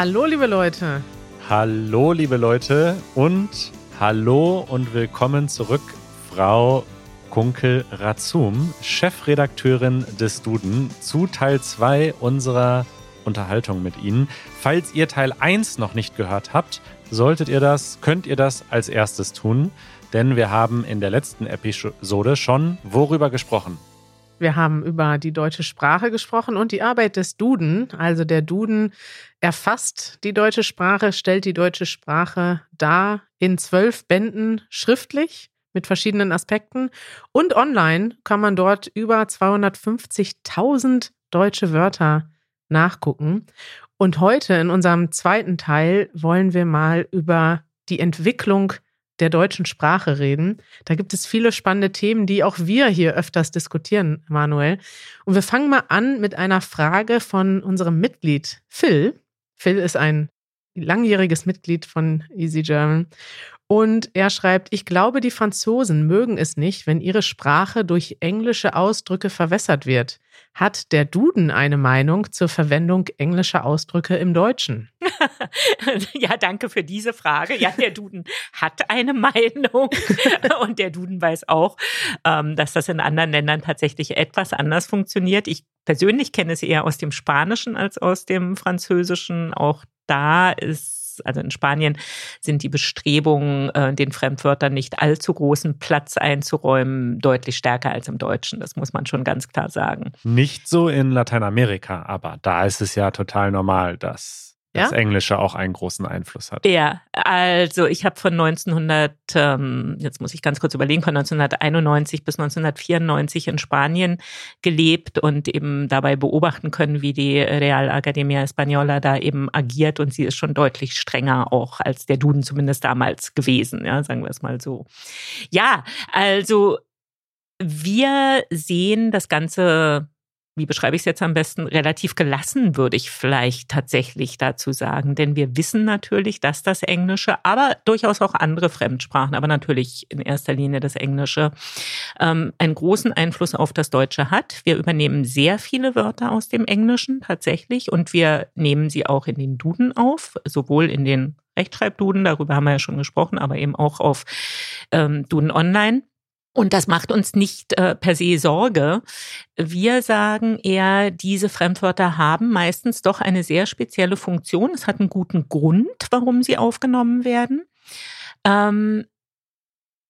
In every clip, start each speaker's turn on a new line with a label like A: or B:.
A: Hallo, liebe Leute.
B: Hallo, liebe Leute und hallo und willkommen zurück, Frau Kunkel-Razum, Chefredakteurin des Duden, zu Teil 2 unserer Unterhaltung mit Ihnen. Falls ihr Teil 1 noch nicht gehört habt, solltet ihr das, könnt ihr das als erstes tun, denn wir haben in der letzten Episode schon worüber gesprochen.
A: Wir haben über die deutsche Sprache gesprochen und die Arbeit des Duden. Also der Duden erfasst die deutsche Sprache, stellt die deutsche Sprache dar in zwölf Bänden schriftlich mit verschiedenen Aspekten. Und online kann man dort über 250.000 deutsche Wörter nachgucken. Und heute in unserem zweiten Teil wollen wir mal über die Entwicklung der deutschen Sprache reden. Da gibt es viele spannende Themen, die auch wir hier öfters diskutieren, Manuel. Und wir fangen mal an mit einer Frage von unserem Mitglied Phil. Phil ist ein langjähriges Mitglied von Easy German. Und er schreibt, ich glaube, die Franzosen mögen es nicht, wenn ihre Sprache durch englische Ausdrücke verwässert wird. Hat der Duden eine Meinung zur Verwendung englischer Ausdrücke im Deutschen?
C: ja, danke für diese Frage. Ja, der Duden hat eine Meinung und der Duden weiß auch, ähm, dass das in anderen Ländern tatsächlich etwas anders funktioniert. Ich persönlich kenne es eher aus dem Spanischen als aus dem Französischen. Auch da ist also in Spanien sind die Bestrebungen, äh, den Fremdwörtern nicht allzu großen Platz einzuräumen, deutlich stärker als im Deutschen. Das muss man schon ganz klar sagen.
B: Nicht so in Lateinamerika, aber da ist es ja total normal, dass das Englische auch einen großen Einfluss hat.
C: Ja, also ich habe von 1900, ähm, jetzt muss ich ganz kurz überlegen, von 1991 bis 1994 in Spanien gelebt und eben dabei beobachten können, wie die Real Academia Española da eben agiert und sie ist schon deutlich strenger auch als der Duden zumindest damals gewesen, ja, sagen wir es mal so. Ja, also wir sehen das Ganze wie beschreibe ich es jetzt am besten, relativ gelassen, würde ich vielleicht tatsächlich dazu sagen. Denn wir wissen natürlich, dass das Englische, aber durchaus auch andere Fremdsprachen, aber natürlich in erster Linie das Englische, ähm, einen großen Einfluss auf das Deutsche hat. Wir übernehmen sehr viele Wörter aus dem Englischen tatsächlich und wir nehmen sie auch in den Duden auf, sowohl in den Rechtschreibduden, darüber haben wir ja schon gesprochen, aber eben auch auf ähm, Duden Online. Und das macht uns nicht äh, per se Sorge. Wir sagen eher, diese Fremdwörter haben meistens doch eine sehr spezielle Funktion. Es hat einen guten Grund, warum sie aufgenommen werden. Ähm,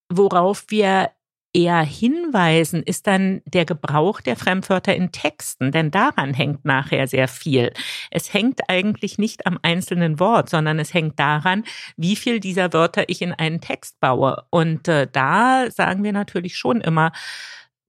C: worauf wir eher hinweisen, ist dann der Gebrauch der Fremdwörter in Texten, denn daran hängt nachher sehr viel. Es hängt eigentlich nicht am einzelnen Wort, sondern es hängt daran, wie viel dieser Wörter ich in einen Text baue. Und äh, da sagen wir natürlich schon immer,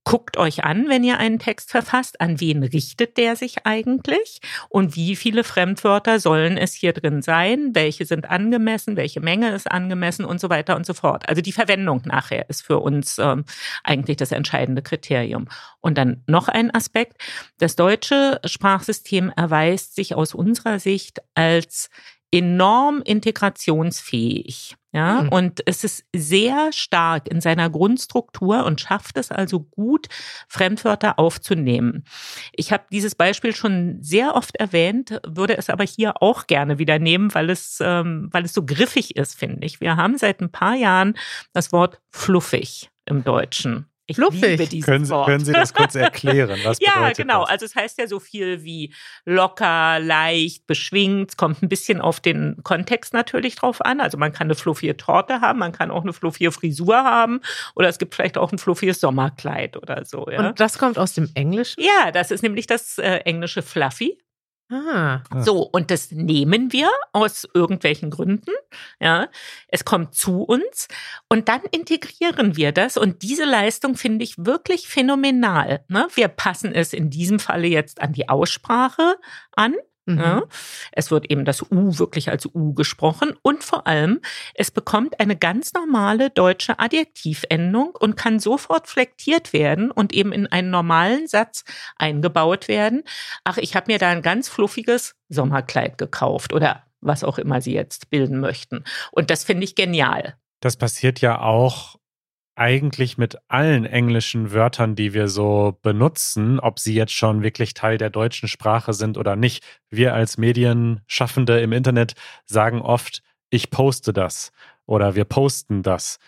C: Guckt euch an, wenn ihr einen Text verfasst, an wen richtet der sich eigentlich und wie viele Fremdwörter sollen es hier drin sein, welche sind angemessen, welche Menge ist angemessen und so weiter und so fort. Also die Verwendung nachher ist für uns ähm, eigentlich das entscheidende Kriterium. Und dann noch ein Aspekt, das deutsche Sprachsystem erweist sich aus unserer Sicht als enorm integrationsfähig. Ja, mhm. und es ist sehr stark in seiner Grundstruktur und schafft es also gut, Fremdwörter aufzunehmen. Ich habe dieses Beispiel schon sehr oft erwähnt, würde es aber hier auch gerne wieder nehmen, weil es, ähm, weil es so griffig ist, finde ich. Wir haben seit ein paar Jahren das Wort fluffig im Deutschen.
A: Ich Fluffig. liebe
B: dieses können, Sie, Wort. Können Sie das kurz erklären? Was
C: ja, genau. Das? Also es heißt ja so viel wie locker, leicht, beschwingt. Kommt ein bisschen auf den Kontext natürlich drauf an. Also man kann eine fluffige Torte haben, man kann auch eine fluffige Frisur haben oder es gibt vielleicht auch ein fluffiges Sommerkleid oder so. Ja?
A: Und das kommt aus dem Englischen?
C: Ja, das ist nämlich das äh, englische Fluffy. Ah. So, und das nehmen wir aus irgendwelchen Gründen. Ja, es kommt zu uns und dann integrieren wir das. Und diese Leistung finde ich wirklich phänomenal. Ne? Wir passen es in diesem Falle jetzt an die Aussprache an. Mhm. Ja, es wird eben das U wirklich als U gesprochen und vor allem, es bekommt eine ganz normale deutsche Adjektivendung und kann sofort flektiert werden und eben in einen normalen Satz eingebaut werden. Ach, ich habe mir da ein ganz fluffiges Sommerkleid gekauft oder was auch immer Sie jetzt bilden möchten. Und das finde ich genial.
B: Das passiert ja auch eigentlich mit allen englischen Wörtern, die wir so benutzen, ob sie jetzt schon wirklich Teil der deutschen Sprache sind oder nicht. Wir als Medienschaffende im Internet sagen oft, ich poste das oder wir posten das.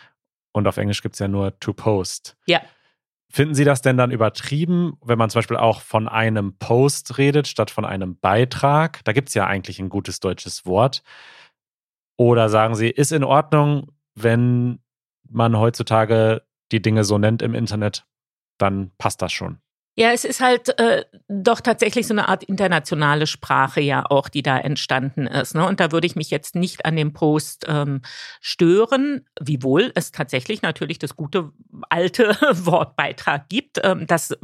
B: Und auf Englisch gibt es ja nur to post.
C: Ja.
B: Finden Sie das denn dann übertrieben, wenn man zum Beispiel auch von einem Post redet, statt von einem Beitrag? Da gibt es ja eigentlich ein gutes deutsches Wort. Oder sagen Sie, ist in Ordnung, wenn man heutzutage die Dinge so nennt im Internet, dann passt das schon.
C: Ja, es ist halt äh, doch tatsächlich so eine Art internationale Sprache ja auch, die da entstanden ist. Ne? Und da würde ich mich jetzt nicht an dem Post ähm, stören, wiewohl es tatsächlich natürlich das gute alte Wortbeitrag gibt. Ähm, das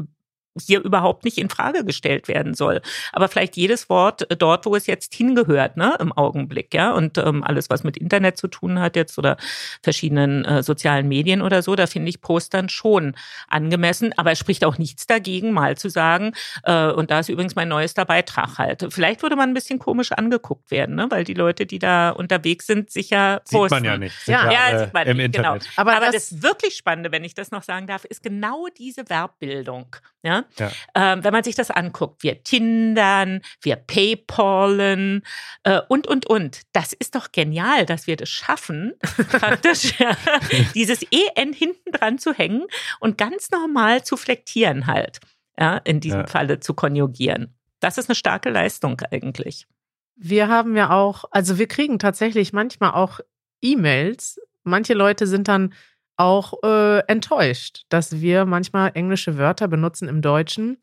C: hier überhaupt nicht in Frage gestellt werden soll. Aber vielleicht jedes Wort dort, wo es jetzt hingehört, ne, im Augenblick, ja. Und ähm, alles, was mit Internet zu tun hat jetzt oder verschiedenen äh, sozialen Medien oder so, da finde ich Post dann schon angemessen. Aber es spricht auch nichts dagegen, mal zu sagen, äh, und da ist übrigens mein neuester Beitrag halt. Vielleicht würde man ein bisschen komisch angeguckt werden, ne, weil die Leute, die da unterwegs sind, sicher
B: posten. Sieht man ja nicht.
C: Ja, ja, sieht man
B: im
C: nicht, genau.
B: Internet.
C: Aber, Aber das, das wirklich Spannende, wenn ich das noch sagen darf, ist genau diese Verbbildung. Ja?
B: Ja.
C: Ähm, wenn man sich das anguckt, wir Tindern, wir Paypalen äh, und, und, und. Das ist doch genial, dass wir das schaffen, praktisch ja, dieses EN hinten dran zu hängen und ganz normal zu flektieren halt. Ja, in diesem
B: Ja.
C: Falle zu konjugieren. Das ist eine starke Leistung eigentlich.
A: Wir haben ja auch, also wir kriegen tatsächlich manchmal auch E-Mails. Manche Leute sind dann auch äh, enttäuscht, dass wir manchmal englische Wörter benutzen im Deutschen,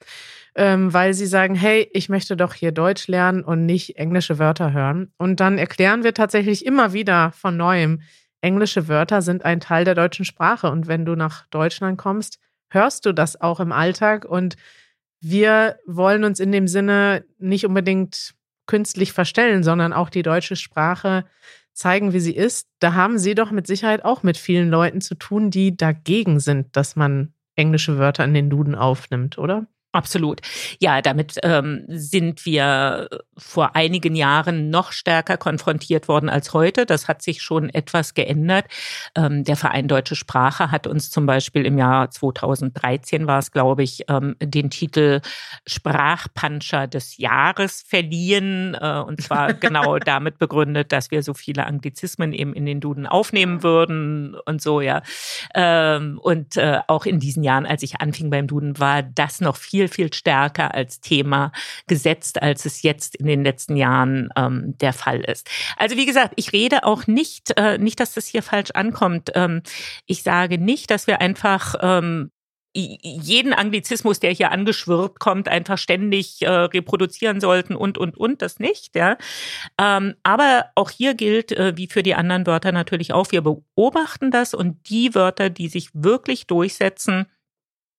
A: ähm, weil sie sagen, hey, ich möchte doch hier Deutsch lernen und nicht englische Wörter hören. Und dann erklären wir tatsächlich immer wieder von neuem, englische Wörter sind ein Teil der deutschen Sprache. Und wenn du nach Deutschland kommst, hörst du das auch im Alltag. Und wir wollen uns in dem Sinne nicht unbedingt künstlich verstellen, sondern auch die deutsche Sprache zeigen, wie sie ist. Da haben Sie doch mit Sicherheit auch mit vielen Leuten zu tun, die dagegen sind, dass man englische Wörter in den Duden aufnimmt, oder?
C: Absolut. Ja, damit ähm, sind wir vor einigen Jahren noch stärker konfrontiert worden als heute. Das hat sich schon etwas geändert. Ähm, der Verein Deutsche Sprache hat uns zum Beispiel im Jahr 2013 war es, glaube ich, ähm, den Titel Sprachpanscher des Jahres verliehen. Äh, und zwar genau damit begründet, dass wir so viele Anglizismen eben in den Duden aufnehmen würden und so, ja. Ähm, und äh, auch in diesen Jahren, als ich anfing beim Duden, war das noch viel, viel stärker als Thema gesetzt, als es jetzt in den letzten Jahren ähm, der Fall ist. Also wie gesagt, ich rede auch nicht, äh, nicht, dass das hier falsch ankommt. Ähm, ich sage nicht, dass wir einfach ähm, jeden Anglizismus, der hier angeschwirrt kommt, einfach ständig äh, reproduzieren sollten und, und, und, das nicht, ja. Ähm, aber auch hier gilt, äh, wie für die anderen Wörter natürlich auch, wir beobachten das und die Wörter, die sich wirklich durchsetzen,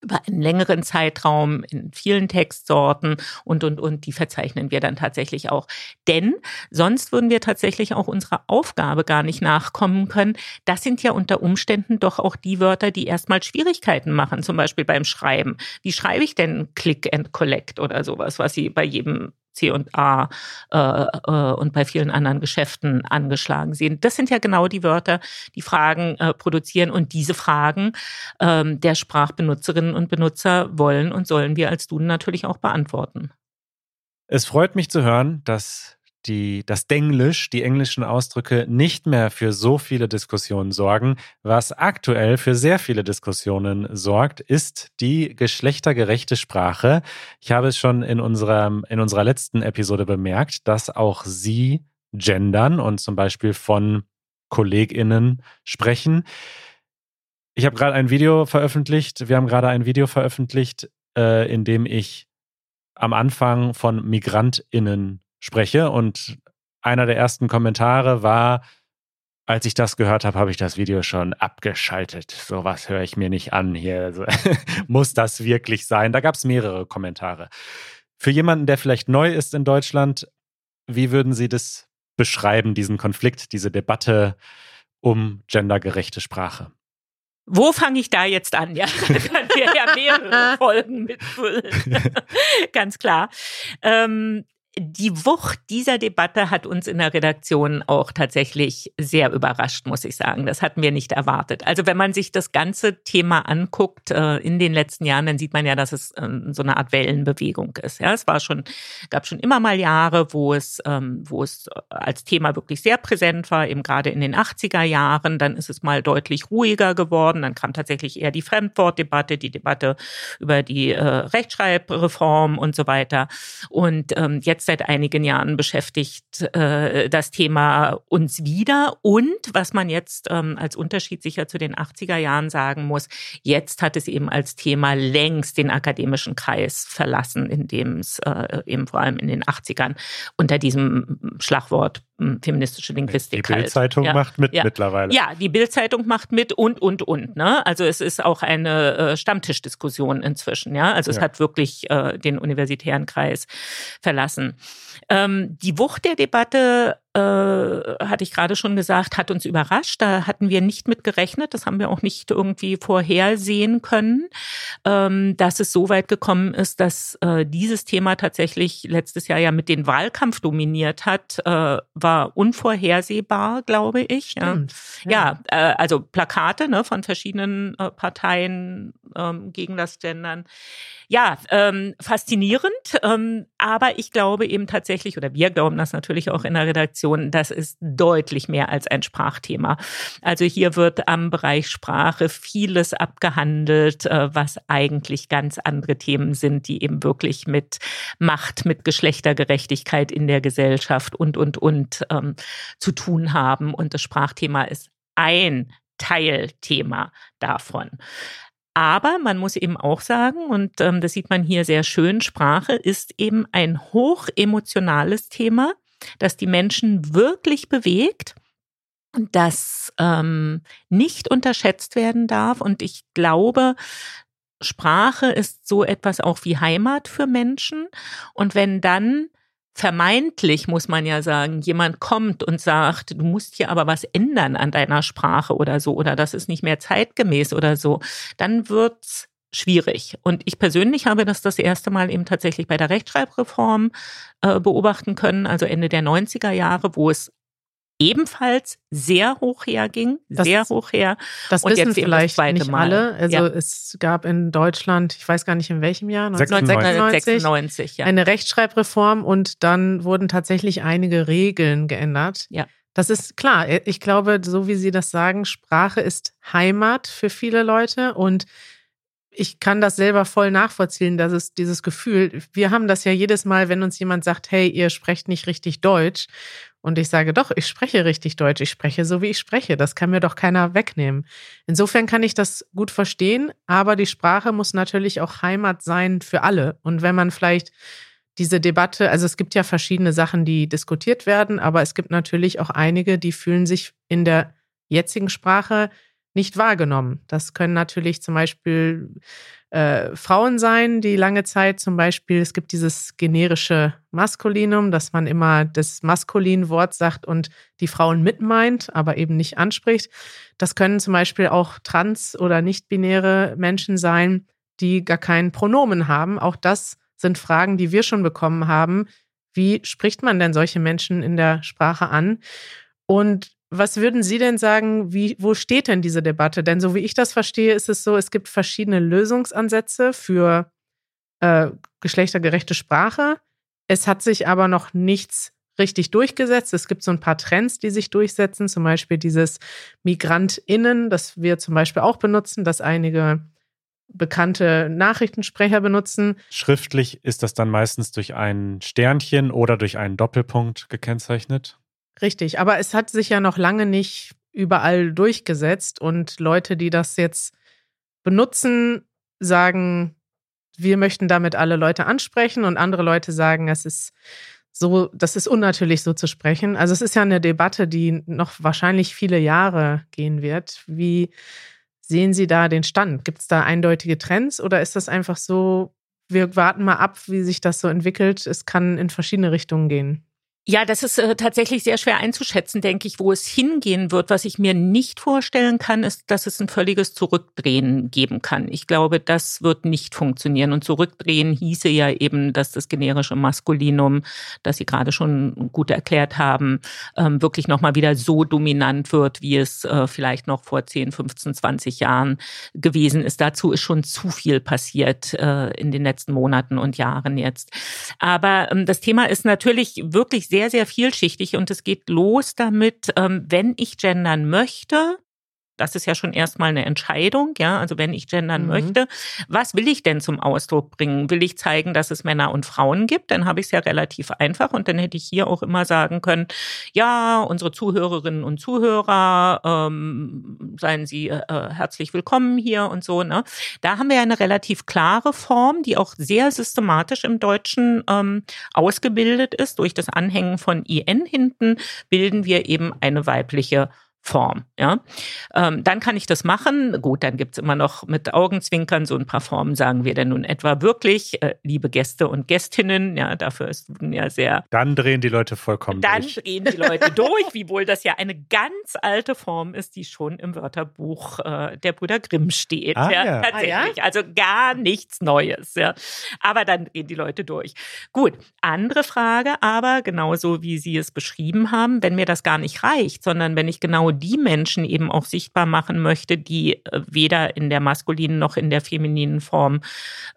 C: über einen längeren Zeitraum in vielen Textsorten und, und, und, die verzeichnen wir dann tatsächlich auch. Denn sonst würden wir tatsächlich auch unserer Aufgabe gar nicht nachkommen können. Das sind ja unter Umständen doch auch die Wörter, die erstmal Schwierigkeiten machen, zum Beispiel beim Schreiben. Wie schreibe ich denn Click and Collect oder sowas, was Sie bei jedem C und A äh, äh, und bei vielen anderen Geschäften angeschlagen sehen. Das sind ja genau die Wörter, die Fragen äh, produzieren und diese Fragen ähm, der Sprachbenutzerinnen und Benutzer wollen und sollen wir als Duden natürlich auch beantworten.
B: Es freut mich zu hören, dass die, das Denglisch, die englischen Ausdrücke nicht mehr für so viele Diskussionen sorgen. Was aktuell für sehr viele Diskussionen sorgt, ist die geschlechtergerechte Sprache. Ich habe es schon in, unserem, in unserer letzten Episode bemerkt, dass auch Sie gendern und zum Beispiel von KollegInnen sprechen. Ich habe gerade ein Video veröffentlicht. Wir haben gerade ein Video veröffentlicht, äh, in dem ich am Anfang von MigrantInnen spreche. Und einer der ersten Kommentare war, als ich das gehört habe, habe ich das Video schon abgeschaltet. Sowas höre ich mir nicht an hier. Also, muss das wirklich sein? Da gab es mehrere Kommentare. Für jemanden, der vielleicht neu ist in Deutschland, wie würden Sie das beschreiben, diesen Konflikt, diese Debatte um gendergerechte Sprache?
C: Wo fange ich da jetzt an? Ja, da können wir ja mehrere Folgen mitfüllen. Ganz klar. Ähm, die Wucht dieser Debatte hat uns in der Redaktion auch tatsächlich sehr überrascht, muss ich sagen. Das hatten wir nicht erwartet. Also wenn man sich das ganze Thema anguckt äh, in den letzten Jahren, dann sieht man ja, dass es ähm, so eine Art Wellenbewegung ist. Ja, es war schon, gab schon immer mal Jahre, wo es, ähm, wo es als Thema wirklich sehr präsent war, eben gerade in den 80er Jahren. Dann ist es mal deutlich ruhiger geworden. Dann kam tatsächlich eher die Fremdwortdebatte, die Debatte über die äh, Rechtschreibreform und so weiter. Und ähm, jetzt seit einigen Jahren beschäftigt äh, das Thema uns wieder. Und was man jetzt ähm, als Unterschied sicher zu den 80er Jahren sagen muss, jetzt hat es eben als Thema längst den akademischen Kreis verlassen, in dem es äh, eben vor allem in den 80ern unter diesem Schlagwort feministische Linguistik.
B: Die Bildzeitung
C: halt.
B: ja. macht mit
C: ja.
B: mittlerweile.
C: Ja, die Bildzeitung macht mit und und und. Ne? Also es ist auch eine äh, Stammtischdiskussion inzwischen. Ja, also es hat wirklich äh, den universitären Kreis verlassen. Ähm, die Wucht der Debatte äh, hatte ich gerade schon gesagt, hat uns überrascht. Da hatten wir nicht mit gerechnet. Das haben wir auch nicht irgendwie vorhersehen können, ähm, dass es so weit gekommen ist, dass äh, dieses Thema tatsächlich letztes Jahr ja mit den Wahlkampf dominiert hat, äh, war unvorhersehbar, glaube ich.
A: Stimmt,
C: ja, ja äh, also Plakate ne, von verschiedenen äh, Parteien ähm, gegen das Gendern. Ja, ähm, faszinierend, ähm, aber ich glaube eben tatsächlich, oder wir glauben das natürlich auch in der Redaktion, das ist deutlich mehr als ein Sprachthema. Also hier wird am Bereich Sprache vieles abgehandelt, äh, was eigentlich ganz andere Themen sind, die eben wirklich mit Macht, mit Geschlechtergerechtigkeit in der Gesellschaft und, und, und ähm, zu tun haben. Und das Sprachthema ist ein Teilthema davon. Aber man muss eben auch sagen, und ähm, das sieht man hier sehr schön, Sprache ist eben ein hochemotionales Thema, das die Menschen wirklich bewegt das ähm, nicht unterschätzt werden darf. Und ich glaube, Sprache ist so etwas auch wie Heimat für Menschen. Und wenn dann vermeintlich, muss man ja sagen, jemand kommt und sagt, du musst hier aber was ändern an deiner Sprache oder so, oder das ist nicht mehr zeitgemäß oder so, dann wird's schwierig. Und ich persönlich habe das das erste Mal eben tatsächlich bei der Rechtschreibreform äh, beobachten können, also Ende der 90er Jahre, wo es ebenfalls sehr hoch herging, das, sehr hoch her.
A: Das und wissen jetzt vielleicht das nicht Mal. alle. Also ja. es gab in Deutschland, ich weiß gar nicht in welchem Jahr,
C: 1996, ja.
A: eine Rechtschreibreform und dann wurden tatsächlich einige Regeln geändert.
C: Ja.
A: Das ist klar. Ich glaube, so wie Sie das sagen, Sprache ist Heimat für viele Leute und ich kann das selber voll nachvollziehen, dass es dieses Gefühl, wir haben das ja jedes Mal, wenn uns jemand sagt, hey, ihr sprecht nicht richtig Deutsch. Und ich sage, doch, ich spreche richtig Deutsch, ich spreche so, wie ich spreche. Das kann mir doch keiner wegnehmen. Insofern kann ich das gut verstehen, aber die Sprache muss natürlich auch Heimat sein für alle. Und wenn man vielleicht diese Debatte, also es gibt ja verschiedene Sachen, die diskutiert werden, aber es gibt natürlich auch einige, die fühlen sich in der jetzigen Sprache nicht wahrgenommen. Das können natürlich zum Beispiel äh, Frauen sein, die lange Zeit zum Beispiel, es gibt dieses generische Maskulinum, dass man immer das Maskulinwort sagt und die Frauen mitmeint, aber eben nicht anspricht. Das können zum Beispiel auch trans- oder nicht-binäre Menschen sein, die gar kein Pronomen haben. Auch das sind Fragen, die wir schon bekommen haben. Wie spricht man denn solche Menschen in der Sprache an? Und was würden Sie denn sagen, wie, wo steht denn diese Debatte? Denn so wie ich das verstehe, ist es so, es gibt verschiedene Lösungsansätze für äh, geschlechtergerechte Sprache. Es hat sich aber noch nichts richtig durchgesetzt. Es gibt so ein paar Trends, die sich durchsetzen, zum Beispiel dieses MigrantInnen, das wir zum Beispiel auch benutzen, das einige bekannte Nachrichtensprecher benutzen.
B: Schriftlich ist das dann meistens durch ein Sternchen oder durch einen Doppelpunkt gekennzeichnet.
A: Richtig, aber es hat sich ja noch lange nicht überall durchgesetzt und Leute, die das jetzt benutzen, sagen, wir möchten damit alle Leute ansprechen und andere Leute sagen, es ist so, das ist unnatürlich so zu sprechen. Also es ist ja eine Debatte, die noch wahrscheinlich viele Jahre gehen wird. Wie sehen Sie da den Stand? Gibt es da eindeutige Trends oder ist das einfach so, wir warten mal ab, wie sich das so entwickelt? Es kann in verschiedene Richtungen gehen.
C: Ja, das ist äh, tatsächlich sehr schwer einzuschätzen, denke ich, wo es hingehen wird. Was ich mir nicht vorstellen kann, ist, dass es ein völliges Zurückdrehen geben kann. Ich glaube, das wird nicht funktionieren. Und Zurückdrehen hieße ja eben, dass das generische Maskulinum, das Sie gerade schon gut erklärt haben, ähm, wirklich nochmal wieder so dominant wird, wie es äh, vielleicht noch vor 10, 15, 20 Jahren gewesen ist. Dazu ist schon zu viel passiert äh, in den letzten Monaten und Jahren jetzt. Aber ähm, das Thema ist natürlich wirklich sehr sehr, sehr vielschichtig und es geht los damit, ähm, wenn ich gendern möchte, das ist ja schon erstmal eine Entscheidung, ja. Also wenn ich gendern mhm. möchte, was will ich denn zum Ausdruck bringen? Will ich zeigen, dass es Männer und Frauen gibt? Dann habe ich es ja relativ einfach und dann hätte ich hier auch immer sagen können, ja, unsere Zuhörerinnen und Zuhörer, ähm, seien Sie äh, äh herzlich willkommen hier und so. Ne? Da haben wir ja eine relativ klare Form, die auch sehr systematisch im Deutschen ähm, ausgebildet ist. Durch das Anhängen von IN hinten bilden wir eben eine weibliche Form. Ja, ähm, dann kann ich das machen. Gut, dann gibt's immer noch mit Augenzwinkern so ein paar Formen, sagen wir denn nun etwa wirklich, äh, liebe Gäste und Gästinnen. Ja, dafür ist Duden ja sehr.
B: Dann drehen die Leute vollkommen
C: dann
B: durch.
C: Dann drehen die Leute durch, wiewohl das ja eine ganz alte Form ist, die schon im Wörterbuch äh, der Brüder Grimm steht.
B: Ah,
C: ja,
B: ja.
C: tatsächlich.
A: Ah, ja?
C: Also gar nichts Neues. Ja, aber dann drehen die Leute durch. Gut, andere Frage, aber genauso wie Sie es beschrieben haben, wenn mir das gar nicht reicht, sondern wenn ich genau die Menschen eben auch sichtbar machen möchte, die äh, weder in der maskulinen noch in der femininen Form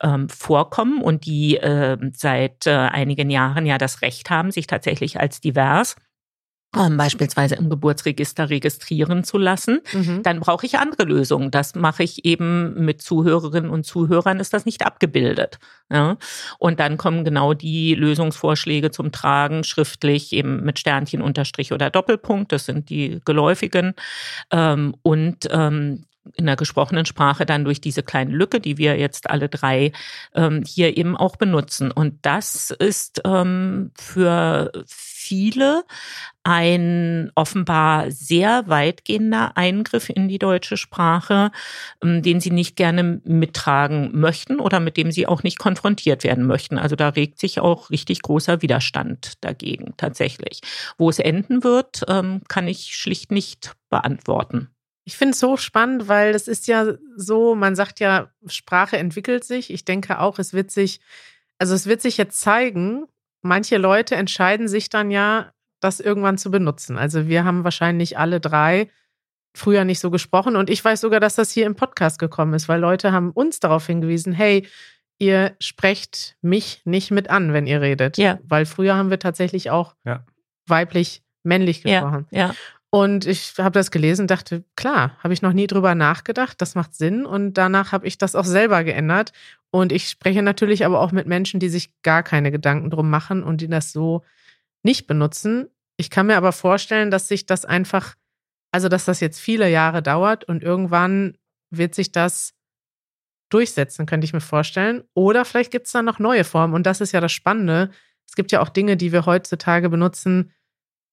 C: ähm, vorkommen und die äh, seit äh, einigen Jahren ja das Recht haben, sich tatsächlich als divers beispielsweise im Geburtsregister registrieren zu lassen, mhm. dann brauche ich andere Lösungen. Das mache ich eben mit Zuhörerinnen und Zuhörern, ist das nicht abgebildet. Ja? Und dann kommen genau die Lösungsvorschläge zum Tragen, schriftlich eben mit Sternchen, Unterstrich oder Doppelpunkt. Das sind die geläufigen. Ähm, und ähm, in der gesprochenen Sprache dann durch diese kleine Lücke, die wir jetzt alle drei ähm, hier eben auch benutzen. Und das ist ähm, für viele ein offenbar sehr weitgehender Eingriff in die deutsche Sprache, ähm, den sie nicht gerne mittragen möchten oder mit dem sie auch nicht konfrontiert werden möchten. Also da regt sich auch richtig großer Widerstand dagegen tatsächlich. Wo es enden wird, ähm, kann ich schlicht nicht beantworten.
A: Ich finde es so spannend, weil es ist ja so, man sagt ja, Sprache entwickelt sich. Ich denke auch, es wird sich, also es wird sich jetzt zeigen, manche Leute entscheiden sich dann ja, das irgendwann zu benutzen. Also wir haben wahrscheinlich alle drei früher nicht so gesprochen und ich weiß sogar, dass das hier im Podcast gekommen ist, weil Leute haben uns darauf hingewiesen, hey, ihr sprecht mich nicht mit an, wenn ihr redet.
C: Ja.
A: Weil früher haben wir tatsächlich auch
B: ja.
A: weiblich, männlich gesprochen.
C: Ja. ja.
A: Und ich habe das gelesen und dachte, klar, habe ich noch nie drüber nachgedacht, das macht Sinn. Und danach habe ich das auch selber geändert. Und ich spreche natürlich aber auch mit Menschen, die sich gar keine Gedanken drum machen und die das so nicht benutzen. Ich kann mir aber vorstellen, dass sich das einfach, also dass das jetzt viele Jahre dauert und irgendwann wird sich das durchsetzen, könnte ich mir vorstellen. Oder vielleicht gibt es da noch neue Formen. Und das ist ja das Spannende. Es gibt ja auch Dinge, die wir heutzutage benutzen,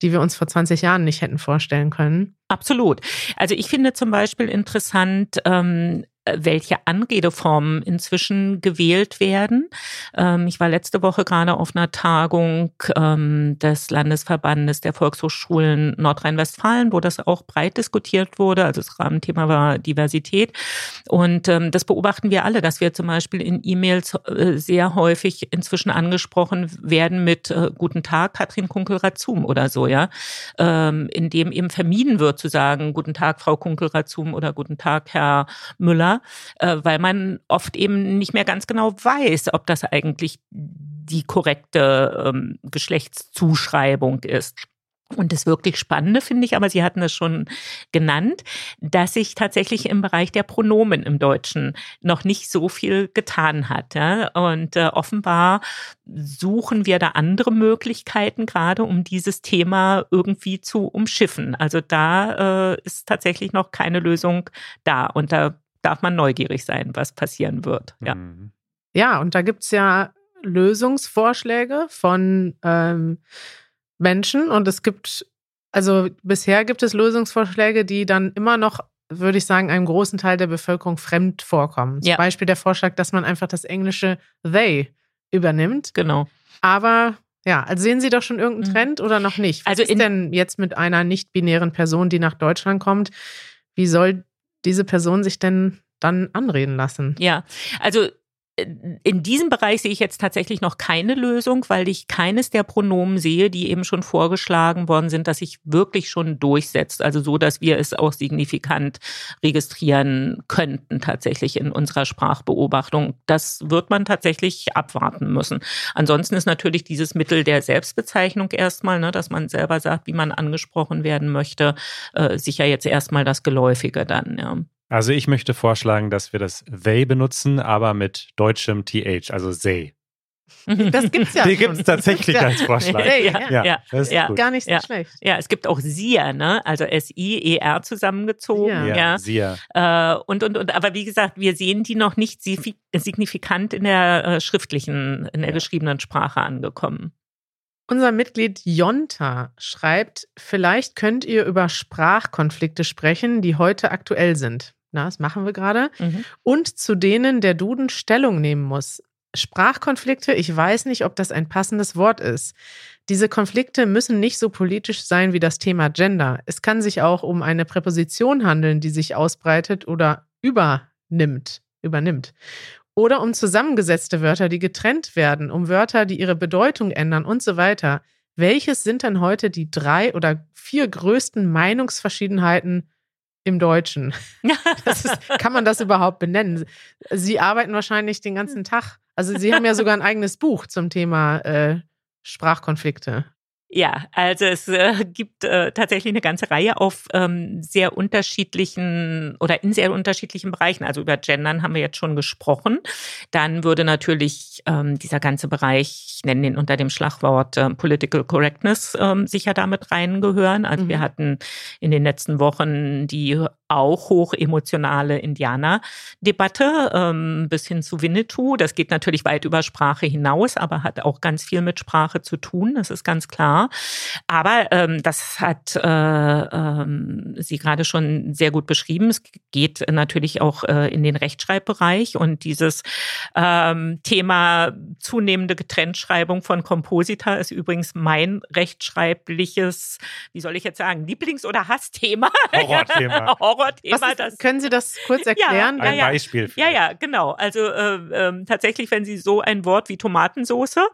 A: die wir uns vor 20 Jahren nicht hätten vorstellen können.
C: Absolut. Also ich finde zum Beispiel interessant, ähm, welche Anredeformen inzwischen gewählt werden. Ähm, ich war letzte Woche gerade auf einer Tagung ähm, des Landesverbandes der Volkshochschulen Nordrhein-Westfalen, wo das auch breit diskutiert wurde. Also das Rahmenthema war Diversität. Und ähm, das beobachten wir alle, dass wir zum Beispiel in E-Mails äh, sehr häufig inzwischen angesprochen werden mit äh, Guten Tag, Katrin Kunkel-Razum oder so, ja. In dem eben vermieden wird zu sagen, Guten Tag, Frau Kunkel-Razum oder Guten Tag, Herr Müller, äh, weil man oft eben nicht mehr ganz genau weiß, ob das eigentlich die korrekte ähm, Geschlechtszuschreibung ist. Und das wirklich Spannende finde ich, aber Sie hatten es schon genannt, dass sich tatsächlich im Bereich der Pronomen im Deutschen noch nicht so viel getan hat. Ja? Und äh, offenbar suchen wir da andere Möglichkeiten gerade, um dieses Thema irgendwie zu umschiffen. Also da äh, ist tatsächlich noch keine Lösung da. Und da darf man neugierig sein, was passieren wird. Ja, mhm.
A: ja und da gibt es ja Lösungsvorschläge von ähm, Menschen und es gibt, also bisher gibt es Lösungsvorschläge, die dann immer noch, würde ich sagen, einem großen Teil der Bevölkerung fremd vorkommen. Zum
C: ja.
A: Beispiel der Vorschlag, dass man einfach das englische they übernimmt.
C: Genau.
A: Aber Ja, also sehen Sie doch schon irgendeinen
C: Mhm.
A: Trend oder noch nicht? Was
C: Also
A: ist
C: in-
A: denn jetzt mit einer nicht-binären Person, die nach Deutschland kommt? Wie soll diese Person sich denn dann anreden lassen?
C: Ja, also in diesem Bereich sehe ich jetzt tatsächlich noch keine Lösung, weil ich keines der Pronomen sehe, die eben schon vorgeschlagen worden sind, dass sich wirklich schon durchsetzt. Also so, dass wir es auch signifikant registrieren könnten tatsächlich in unserer Sprachbeobachtung. Das wird man tatsächlich abwarten müssen. Ansonsten ist natürlich dieses Mittel der Selbstbezeichnung erstmal, ne, dass man selber sagt, wie man angesprochen werden möchte, äh, sicher jetzt erstmal das Geläufige dann. Ja.
B: Also ich möchte vorschlagen, dass wir das they benutzen, aber mit deutschem th, also they.
A: Das gibt's ja
B: Die
A: schon.
B: gibt es tatsächlich
A: Ja.
B: als Vorschlag.
A: Hey,
C: Ja,
A: ja.
B: Ja, das ist
C: ja.
A: Gar nicht so
C: Ja.
A: schlecht.
C: Ja, es gibt auch SIA, ne? Also S-I-E-R zusammengezogen. Ja.
B: Sia.
C: Äh, und, und, und, aber wie gesagt, wir sehen die noch nicht signifi- signifikant in der äh, schriftlichen, in der
B: Ja.
C: geschriebenen Sprache angekommen.
A: Unser Mitglied Jonta schreibt, vielleicht könnt ihr über Sprachkonflikte sprechen, die heute aktuell sind. Na, das machen wir gerade.
C: Mhm.
A: Und zu denen der Duden Stellung nehmen muss. Sprachkonflikte, ich weiß nicht, ob das ein passendes Wort ist. Diese Konflikte müssen nicht so politisch sein wie das Thema Gender. Es kann sich auch um eine Präposition handeln, die sich ausbreitet oder übernimmt, übernimmt. Oder um zusammengesetzte Wörter, die getrennt werden, um Wörter, die ihre Bedeutung ändern und so weiter. Welches sind denn heute die drei oder vier größten Meinungsverschiedenheiten im Deutschen? Ist, kann man das überhaupt benennen? Sie arbeiten wahrscheinlich den ganzen Tag. Also Sie haben ja sogar ein eigenes Buch zum Thema äh, Sprachkonflikte.
C: Ja, also es äh, gibt äh, tatsächlich eine ganze Reihe auf ähm, sehr unterschiedlichen oder in sehr unterschiedlichen Bereichen. Also über Gendern haben wir jetzt schon gesprochen. Dann würde natürlich ähm, dieser ganze Bereich, ich nenne den unter dem Schlagwort äh, Political Correctness, ähm, sicher damit reingehören. Also
A: Mhm.
C: wir hatten in den letzten Wochen die auch hoch emotionale Indianer-Debatte ähm, bis hin zu Winnetou. Das geht natürlich weit über Sprache hinaus, aber hat auch ganz viel mit Sprache zu tun. Das ist ganz klar. Aber ähm, das hat äh, ähm, sie gerade schon sehr gut beschrieben. Es geht natürlich auch äh, in den Rechtschreibbereich und dieses ähm, Thema zunehmende Getrenntschreibung von Komposita ist übrigens mein rechtschreibliches, wie soll ich jetzt sagen, Lieblings- oder Hassthema.
B: Horrorthema.
C: Horrorthema.
A: Was
C: das
A: ist, können Sie das kurz erklären?
B: Ein
C: ja.
B: Beispiel.
C: ja,
B: vielleicht.
C: ja, genau. Also äh, ähm, tatsächlich, wenn Sie so ein Wort wie Tomatensoße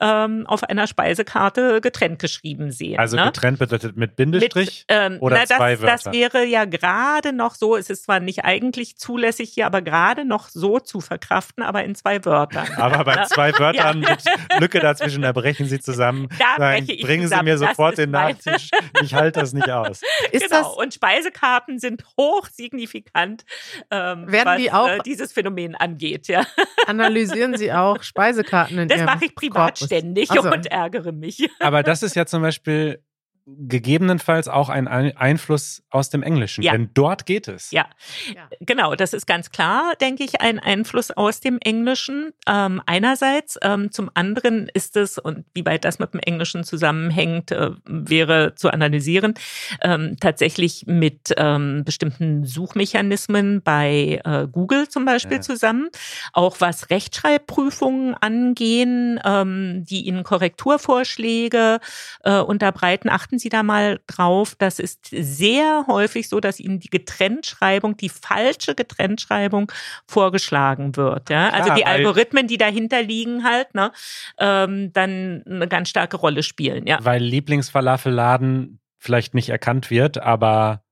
C: ähm, auf einer Speisekarte getrennt geschrieben sehen.
B: Also
C: ne?
B: getrennt bedeutet mit Bindestrich
C: Mit, ähm,
B: oder
C: na, das,
B: zwei Wörter.
C: Das wäre ja gerade noch so, es ist zwar nicht eigentlich zulässig hier, aber gerade noch so zu verkraften, aber in zwei Wörtern.
B: Aber bei zwei Wörtern
C: Ja.
B: mit Lücke dazwischen, da brechen sie zusammen.
C: Da ich
B: bringen
C: zusammen.
B: Sie mir
C: Das
B: sofort den Nachtisch. Ich halte das nicht aus.
A: Ist
C: genau.
A: das,
C: Und Speisekarten sind hoch signifikant, ähm,
A: Werden
C: was
A: die auch-
C: äh, dieses Phänomen angeht. Ja.
A: analysieren Sie auch Speisekarten in
C: Das
A: Ihrem
C: mache ich privat
A: Korpus?
C: ständig
A: so.
C: und ärgere mich.
B: Aber das ist ja zum Beispiel gegebenenfalls auch ein Ein- Einfluss aus dem Englischen.
C: Ja.
B: Denn dort geht es.
C: Ja,
A: Ja.
C: genau, das ist ganz klar, denke ich, ein Einfluss aus dem Englischen. Ähm, einerseits, ähm, zum anderen ist es, und wie weit das mit dem Englischen zusammenhängt, äh, wäre zu analysieren, ähm, tatsächlich mit ähm, bestimmten Suchmechanismen bei äh, Google zum Beispiel
B: Ja.
C: zusammen. Auch was Rechtschreibprüfungen angehen, ähm, die Ihnen Korrekturvorschläge äh, unterbreiten, achten Sie da mal drauf. Das ist sehr häufig so, dass Ihnen die Getrenntschreibung, die falsche Getrenntschreibung vorgeschlagen wird. Ja? also
B: Klar,
C: die Algorithmen, die dahinter liegen, halt, ne, ähm, dann eine ganz starke Rolle spielen. Ja.
B: Weil Lieblingsfalafelladen vielleicht nicht erkannt wird, aber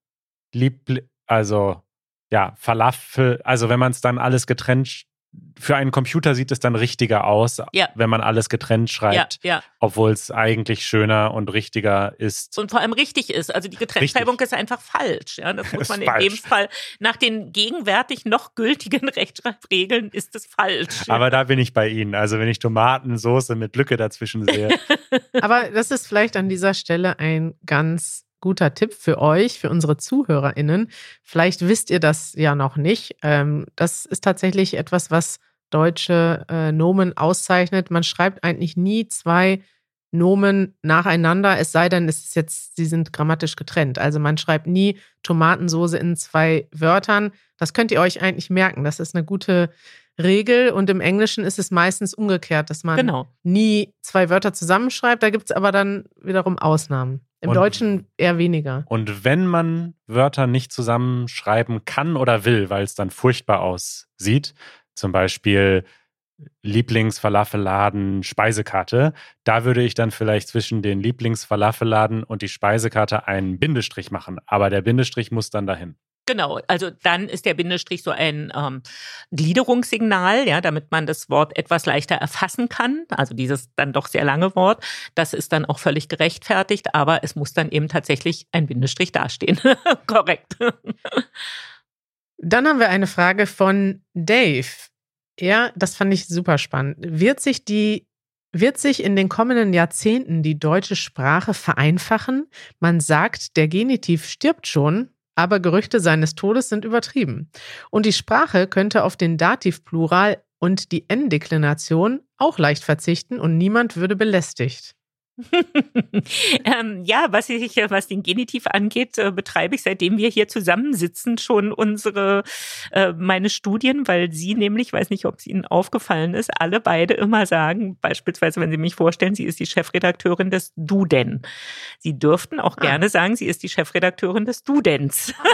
B: Liebl also ja, Falafel, also wenn man es dann alles getrennt für einen Computer sieht es dann richtiger aus,
C: Ja.
B: wenn man alles getrennt
C: Ja,
B: schreibt,
C: ja.
B: obwohl es eigentlich schöner und richtiger ist.
C: Und vor allem richtig ist. Also die Getrenntschreibung ist einfach falsch. Ja, das muss
B: Ist
C: man in
B: falsch.
C: dem Fall nach den gegenwärtig noch gültigen Rechtschreibregeln ist es falsch.
B: Aber da bin ich bei Ihnen. Also wenn ich Tomatensoße mit Lücke dazwischen sehe,
A: Aber das ist vielleicht an dieser Stelle ein ganz guter Tipp für euch, für unsere ZuhörerInnen. Vielleicht wisst ihr das ja noch nicht. Ähm, das ist tatsächlich etwas, was deutsche äh, Nomen auszeichnet. Man schreibt eigentlich nie zwei Nomen nacheinander, es sei denn, es ist jetzt, sie sind grammatisch getrennt. Also man schreibt nie Tomatensoße in zwei Wörtern. Das könnt ihr euch eigentlich merken. Das ist eine gute Regel und im Englischen ist es meistens umgekehrt, dass man
C: Genau.
A: nie zwei Wörter zusammenschreibt. Da gibt es aber dann wiederum Ausnahmen. Im
B: Und-
A: Deutschen eher weniger.
B: Und wenn man Wörter nicht zusammenschreiben kann oder will, weil es dann furchtbar aussieht, zum Beispiel Lieblingsfalafelladen, Speisekarte, da würde ich dann vielleicht zwischen den Lieblingsfalafelladen und die Speisekarte einen Bindestrich machen. Aber der Bindestrich muss dann dahin.
C: Genau, also dann ist der Bindestrich so ein ähm, Gliederungssignal, ja, damit man das Wort etwas leichter erfassen kann. Also dieses dann doch sehr lange Wort. Das ist dann auch völlig gerechtfertigt, aber es muss dann eben tatsächlich ein Bindestrich dastehen. Korrekt.
A: Dann haben wir eine Frage von Dave. Ja, das fand ich super spannend. Wird sich die wird sich in den kommenden Jahrzehnten die deutsche Sprache vereinfachen? Man sagt, der Genitiv stirbt schon, aber Gerüchte seines Todes sind übertrieben. Und die Sprache könnte auf den Dativplural und die N-Deklination auch leicht verzichten und niemand würde belästigt.
C: ähm, ja, was ich, was den Genitiv angeht, äh, betreibe ich, seitdem wir hier zusammensitzen, schon unsere, äh, meine Studien, weil Sie nämlich, weiß nicht, ob es Ihnen aufgefallen ist, alle beide immer sagen, beispielsweise, wenn Sie mich vorstellen, sie ist die Chefredakteurin des Duden. Sie dürften auch
A: Ah.
C: gerne sagen, sie ist die Chefredakteurin des Dudens.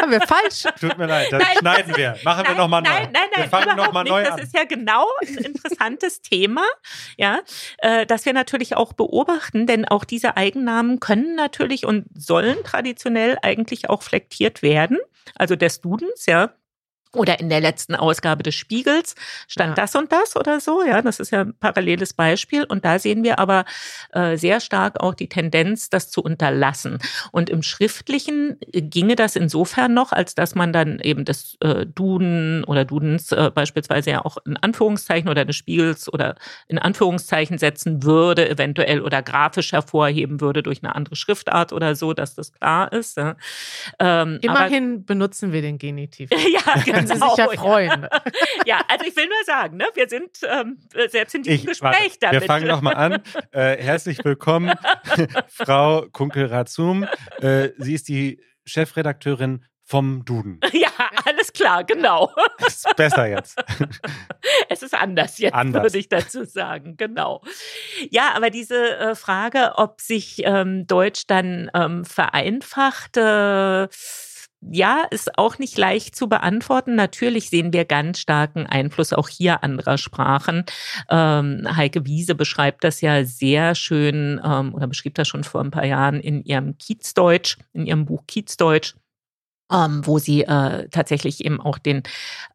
A: Haben wir falsch?
B: Tut mir leid, das
C: Nein,
B: schneiden wir. Machen wir nochmal neu.
C: Nein, nein, nein,
B: wir fangen nochmal neu
C: das
B: an.
C: ist ja genau ein interessantes Thema, ja, äh, das wir natürlich auch beobachten, denn auch diese Eigennamen können natürlich und sollen traditionell eigentlich auch flektiert werden. Also des Dudens, ja. Oder in der letzten Ausgabe des Spiegels stand
A: Ja.
C: das und das oder so. Ja, das ist ja ein paralleles Beispiel. Und da sehen wir aber äh, sehr stark auch die Tendenz, das zu unterlassen. Und im Schriftlichen ginge das insofern noch, als dass man dann eben das äh, Duden oder Dudens äh, beispielsweise ja auch in Anführungszeichen oder des Spiegels oder in Anführungszeichen setzen würde, eventuell oder grafisch hervorheben würde durch eine andere Schriftart oder so, dass das klar ist. Ja. Ähm,
A: Immerhin benutzen wir den Genitiv.
C: Ja, genau.
A: Können Sie sich ja freuen.
C: Ja, also ich will nur sagen, ne, wir sind ähm, selbst in diesem
B: Ich,
C: Gespräch
B: warte,
C: damit.
B: wir fangen nochmal an. Äh, herzlich willkommen, Frau Kunkel-Razum. Äh, sie ist die Chefredakteurin vom Duden.
C: Ja, alles klar, genau.
B: Ist besser jetzt.
C: Es ist anders jetzt,
B: Anders.
C: würde ich dazu sagen, genau. Ja, aber diese äh, Frage, ob sich ähm, Deutsch dann ähm, vereinfacht, äh, ja, ist auch nicht leicht zu beantworten. Natürlich sehen wir ganz starken Einfluss auch hier anderer Sprachen. Ähm, Heike Wiese beschreibt das ja sehr schön ähm, oder beschrieb das schon vor ein paar Jahren in ihrem Kiezdeutsch, in ihrem Buch Kiezdeutsch ähm, wo sie äh, tatsächlich eben auch den äh,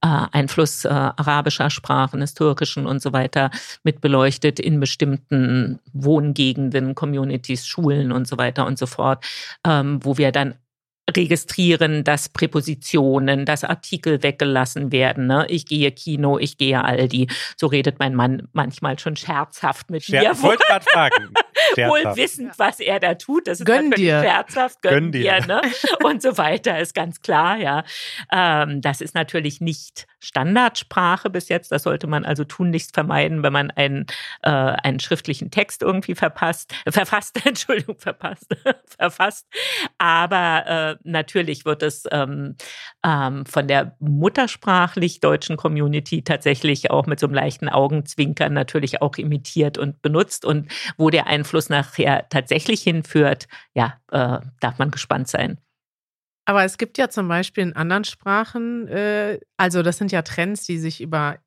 C: Einfluss äh, arabischer Sprachen, des Türkischen und so weiter mit beleuchtet in bestimmten Wohngegenden, Communities, Schulen und so weiter und so fort, ähm, wo wir dann registrieren, dass Präpositionen, dass Artikel weggelassen werden. Ne? Ich gehe Kino, ich gehe Aldi. So redet mein Mann manchmal schon scherzhaft mit
B: Scher
C: mir.
B: ich wollte gerade fragen.
C: Wohl wissend, was er da tut. Das ist
A: Gönn
C: natürlich
A: dir.
C: scherzhaft. Gönn,
B: Gönn
C: dir.
B: dir.
C: ne? Und so weiter, ist ganz klar, ja. Ähm, das ist natürlich nicht Standardsprache bis jetzt. Das sollte man also tunlichst vermeiden, wenn man einen, äh, einen schriftlichen Text irgendwie verpasst, äh, verfasst, Entschuldigung, verpasst, verfasst. Aber äh, natürlich wird es ähm, ähm, von der muttersprachlich deutschen Community tatsächlich auch mit so einem leichten Augenzwinkern natürlich auch imitiert und benutzt. Und wo der Einfluss nachher tatsächlich hinführt, ja, äh, darf man gespannt sein.
A: Aber es gibt ja zum Beispiel in anderen Sprachen, äh, also das sind ja Trends, die sich über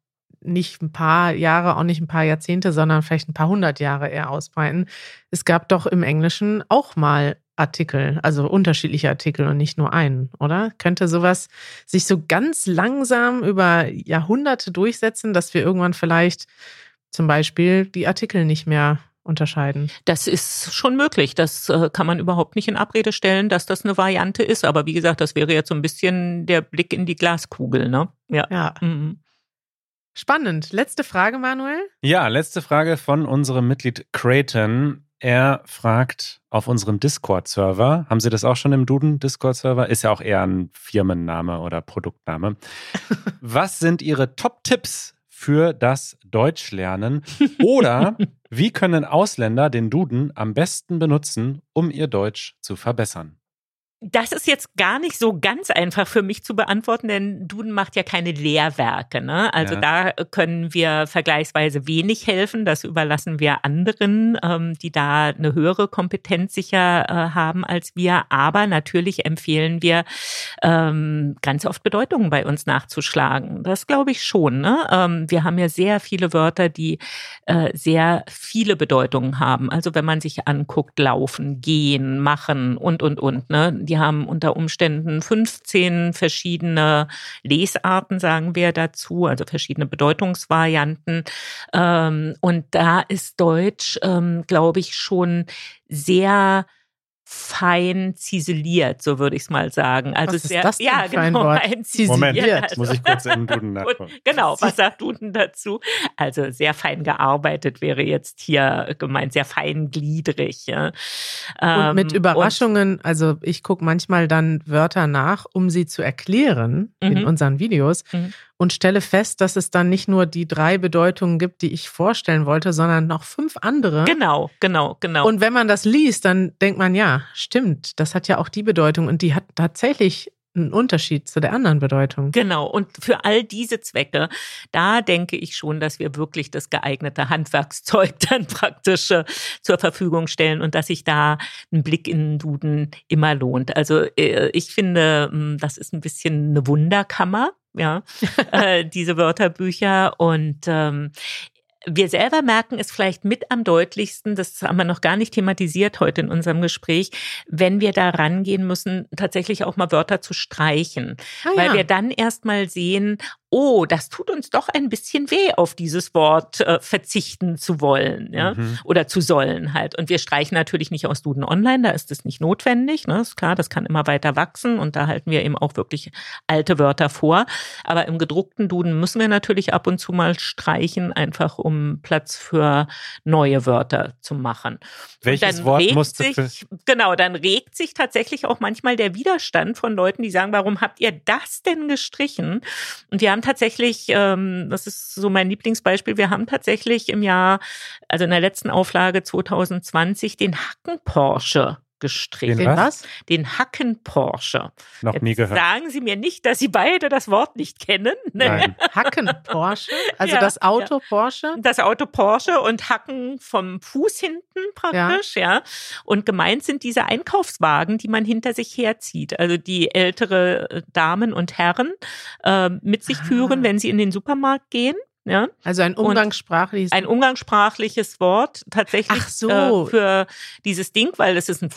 A: nicht ein paar Jahre, auch nicht ein paar Jahrzehnte, sondern vielleicht ein paar hundert Jahre eher ausbreiten. Es gab doch im Englischen auch mal Artikel, also unterschiedliche Artikel und nicht nur einen, oder? Könnte sowas sich so ganz langsam über Jahrhunderte durchsetzen, dass wir irgendwann vielleicht zum Beispiel die Artikel nicht mehr unterscheiden?
C: Das ist schon möglich. Das äh, kann man überhaupt nicht in Abrede stellen, dass das eine Variante ist. Aber wie gesagt, das wäre jetzt so ein bisschen der Blick in die Glaskugel, ne? Ja.
A: Ja.
C: Mhm.
A: Spannend. Letzte Frage, Manuel.
B: Ja, letzte Frage von unserem Mitglied Creighton. Er fragt auf unserem Discord-Server, haben Sie das auch schon im Duden Discord-Server? Ist ja auch eher ein Firmenname oder Produktname. Was sind Ihre Top-Tipps für das Deutschlernen? Oder wie können Ausländer den Duden am besten benutzen, um ihr Deutsch zu verbessern?
C: Das ist jetzt gar nicht so ganz einfach für mich zu beantworten, denn Duden macht ja keine Lehrwerke. Ne? Also ja. da können wir vergleichsweise wenig helfen. Das überlassen wir anderen, ähm, die da eine höhere Kompetenz sicher äh, haben als wir. Aber natürlich empfehlen wir, ähm, ganz oft Bedeutungen bei uns nachzuschlagen. Das glaube ich schon. Ne? Ähm, wir haben ja sehr viele Wörter, die äh, sehr viele Bedeutungen haben. Also wenn man sich anguckt, laufen, gehen, machen und, und, und. Ne? Die haben unter Umständen 15 verschiedene Lesarten, sagen wir dazu, also verschiedene Bedeutungsvarianten. Ähm, und da ist Deutsch, ähm, glaube ich, schon sehr fein ziseliert, so würde ich es mal sagen.
A: Also was
C: sehr,
A: ist das denn ja,
C: für genau,
A: ein Wort?
B: Moment, muss ich kurz in den Duden nachgucken.
C: Genau, was sagt Duden dazu? Also sehr fein gearbeitet wäre jetzt hier gemeint, sehr feingliedrig. Ja.
A: Und mit ähm, Überraschungen, und, also ich gucke manchmal dann Wörter nach, um sie zu erklären mhm. in unseren Videos. Und stelle fest, dass es dann nicht nur die drei Bedeutungen gibt, die ich vorstellen wollte, sondern noch fünf andere.
C: Genau, genau, genau.
A: Und wenn man das liest, dann denkt man, ja, stimmt, das hat ja auch die Bedeutung und die hat tatsächlich einen Unterschied zu der anderen Bedeutung.
C: Genau. Und für all diese Zwecke, da denke ich schon, dass wir wirklich das geeignete Handwerkszeug dann praktisch äh, zur Verfügung stellen und dass sich da ein Blick in den Duden immer lohnt. Also äh, ich finde, hm, das ist ein bisschen eine Wunderkammer ja, äh, diese Wörterbücher. Und ähm, wir selber merken es vielleicht mit am deutlichsten, das haben wir noch gar nicht thematisiert heute in unserem Gespräch, wenn wir da rangehen müssen, tatsächlich auch mal Wörter zu streichen. Ah, weil ja. wir dann erstmal sehen, oh, das tut uns doch ein bisschen weh, auf dieses Wort äh, verzichten zu wollen, ja, mhm. oder zu sollen halt. Und wir streichen natürlich nicht aus Duden Online, da ist es nicht notwendig, ne, ist klar, das kann immer weiter wachsen und da halten wir eben auch wirklich alte Wörter vor. Aber im gedruckten Duden müssen wir natürlich ab und zu mal streichen, einfach um Platz für neue Wörter zu machen.
B: Welches Wort musste
C: sich, Genau, dann regt sich tatsächlich auch manchmal der Widerstand von Leuten, die sagen, warum habt ihr das denn gestrichen? Und wir haben haben tatsächlich, ähm, das ist so mein Lieblingsbeispiel, wir haben tatsächlich im Jahr, also in der letzten Auflage 2020, den Hacken Porsche gestrichen.
A: Den was?
C: Den Hacken Porsche.
B: Noch Jetzt nie gehört.
C: Sagen Sie mir nicht, dass Sie beide das Wort nicht kennen.
B: Nein.
A: Hacken Porsche? Also ja, das Auto ja. Porsche?
C: Das Auto Porsche und Hacken vom Fuß hinten praktisch, ja. ja. Und gemeint sind diese Einkaufswagen, die man hinter sich herzieht. Also die ältere äh, Damen und Herren äh, mit sich führen, ah. wenn sie in den Supermarkt gehen. Ja?
A: Also ein umgangssprachliches
C: ein umgangssprachliches Wort tatsächlich
A: so.
C: äh, für dieses Ding, weil es ist ein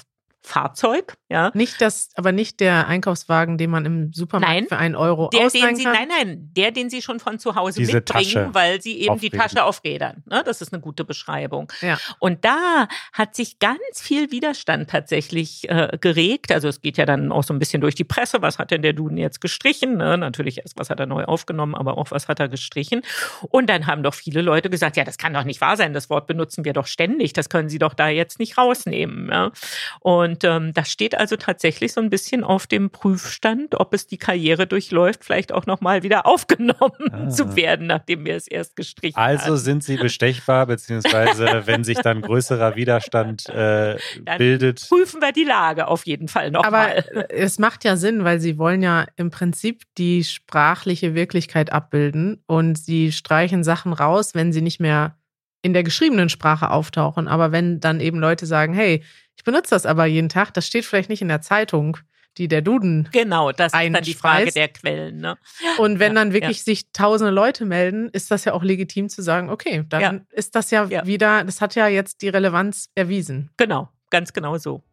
C: Fahrzeug, ja.
A: Nicht das, aber nicht der Einkaufswagen, den man im Supermarkt
C: nein,
A: für einen Euro
C: der,
A: den
C: sie,
A: kann.
C: Nein, nein, der, den sie schon von zu Hause
B: Diese
C: mitbringen,
B: Tasche
C: weil sie eben
B: aufreden.
C: die Tasche auf Rädern. Ne? Das ist eine gute Beschreibung.
A: Ja.
C: Und da hat sich ganz viel Widerstand tatsächlich äh, geregt. Also es geht ja dann auch so ein bisschen durch die Presse. Was hat denn der Duden jetzt gestrichen? Ne? Natürlich erst, was hat er neu aufgenommen, aber auch was hat er gestrichen? Und dann haben doch viele Leute gesagt, ja, das kann doch nicht wahr sein. Das Wort benutzen wir doch ständig. Das können Sie doch da jetzt nicht rausnehmen. Ja? Und ähm, das steht also tatsächlich so ein bisschen auf dem Prüfstand, ob es die Karriere durchläuft, vielleicht auch nochmal wieder aufgenommen ah. zu werden, nachdem wir es erst gestrichen haben.
B: Also sind sie bestechbar, beziehungsweise wenn sich dann größerer Widerstand äh, bildet.
C: Prüfen wir die Lage auf jeden Fall nochmal.
A: Aber es macht ja Sinn, weil sie wollen ja im Prinzip die sprachliche Wirklichkeit abbilden und sie streichen Sachen raus, wenn sie nicht mehr in der geschriebenen Sprache auftauchen. Aber wenn dann eben Leute sagen, hey, ich benutze das aber jeden Tag, das steht vielleicht nicht in der Zeitung, die der Duden.
C: Genau, das ist dann die Frage der Quellen. Ne?
A: Und wenn ja, dann wirklich ja. sich tausende Leute melden, ist das ja auch legitim zu sagen, okay, dann ja. ist das ja, wieder, das hat ja jetzt die Relevanz erwiesen.
C: Genau, ganz genau so.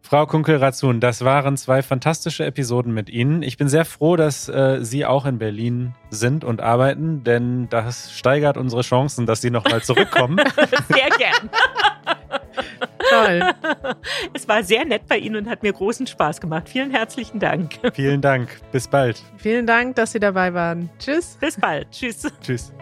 B: Frau Kunkel-Razun, das waren zwei fantastische Episoden mit Ihnen. Ich bin sehr froh, dass äh, Sie auch in Berlin sind und arbeiten, denn das steigert unsere Chancen, dass Sie nochmal zurückkommen.
C: sehr gern.
A: Toll.
C: Es war sehr nett bei Ihnen und hat mir großen Spaß gemacht. Vielen herzlichen Dank.
B: Vielen Dank. Bis bald.
A: Vielen Dank, dass Sie dabei waren. Tschüss.
C: Bis bald. Tschüss.
B: Tschüss.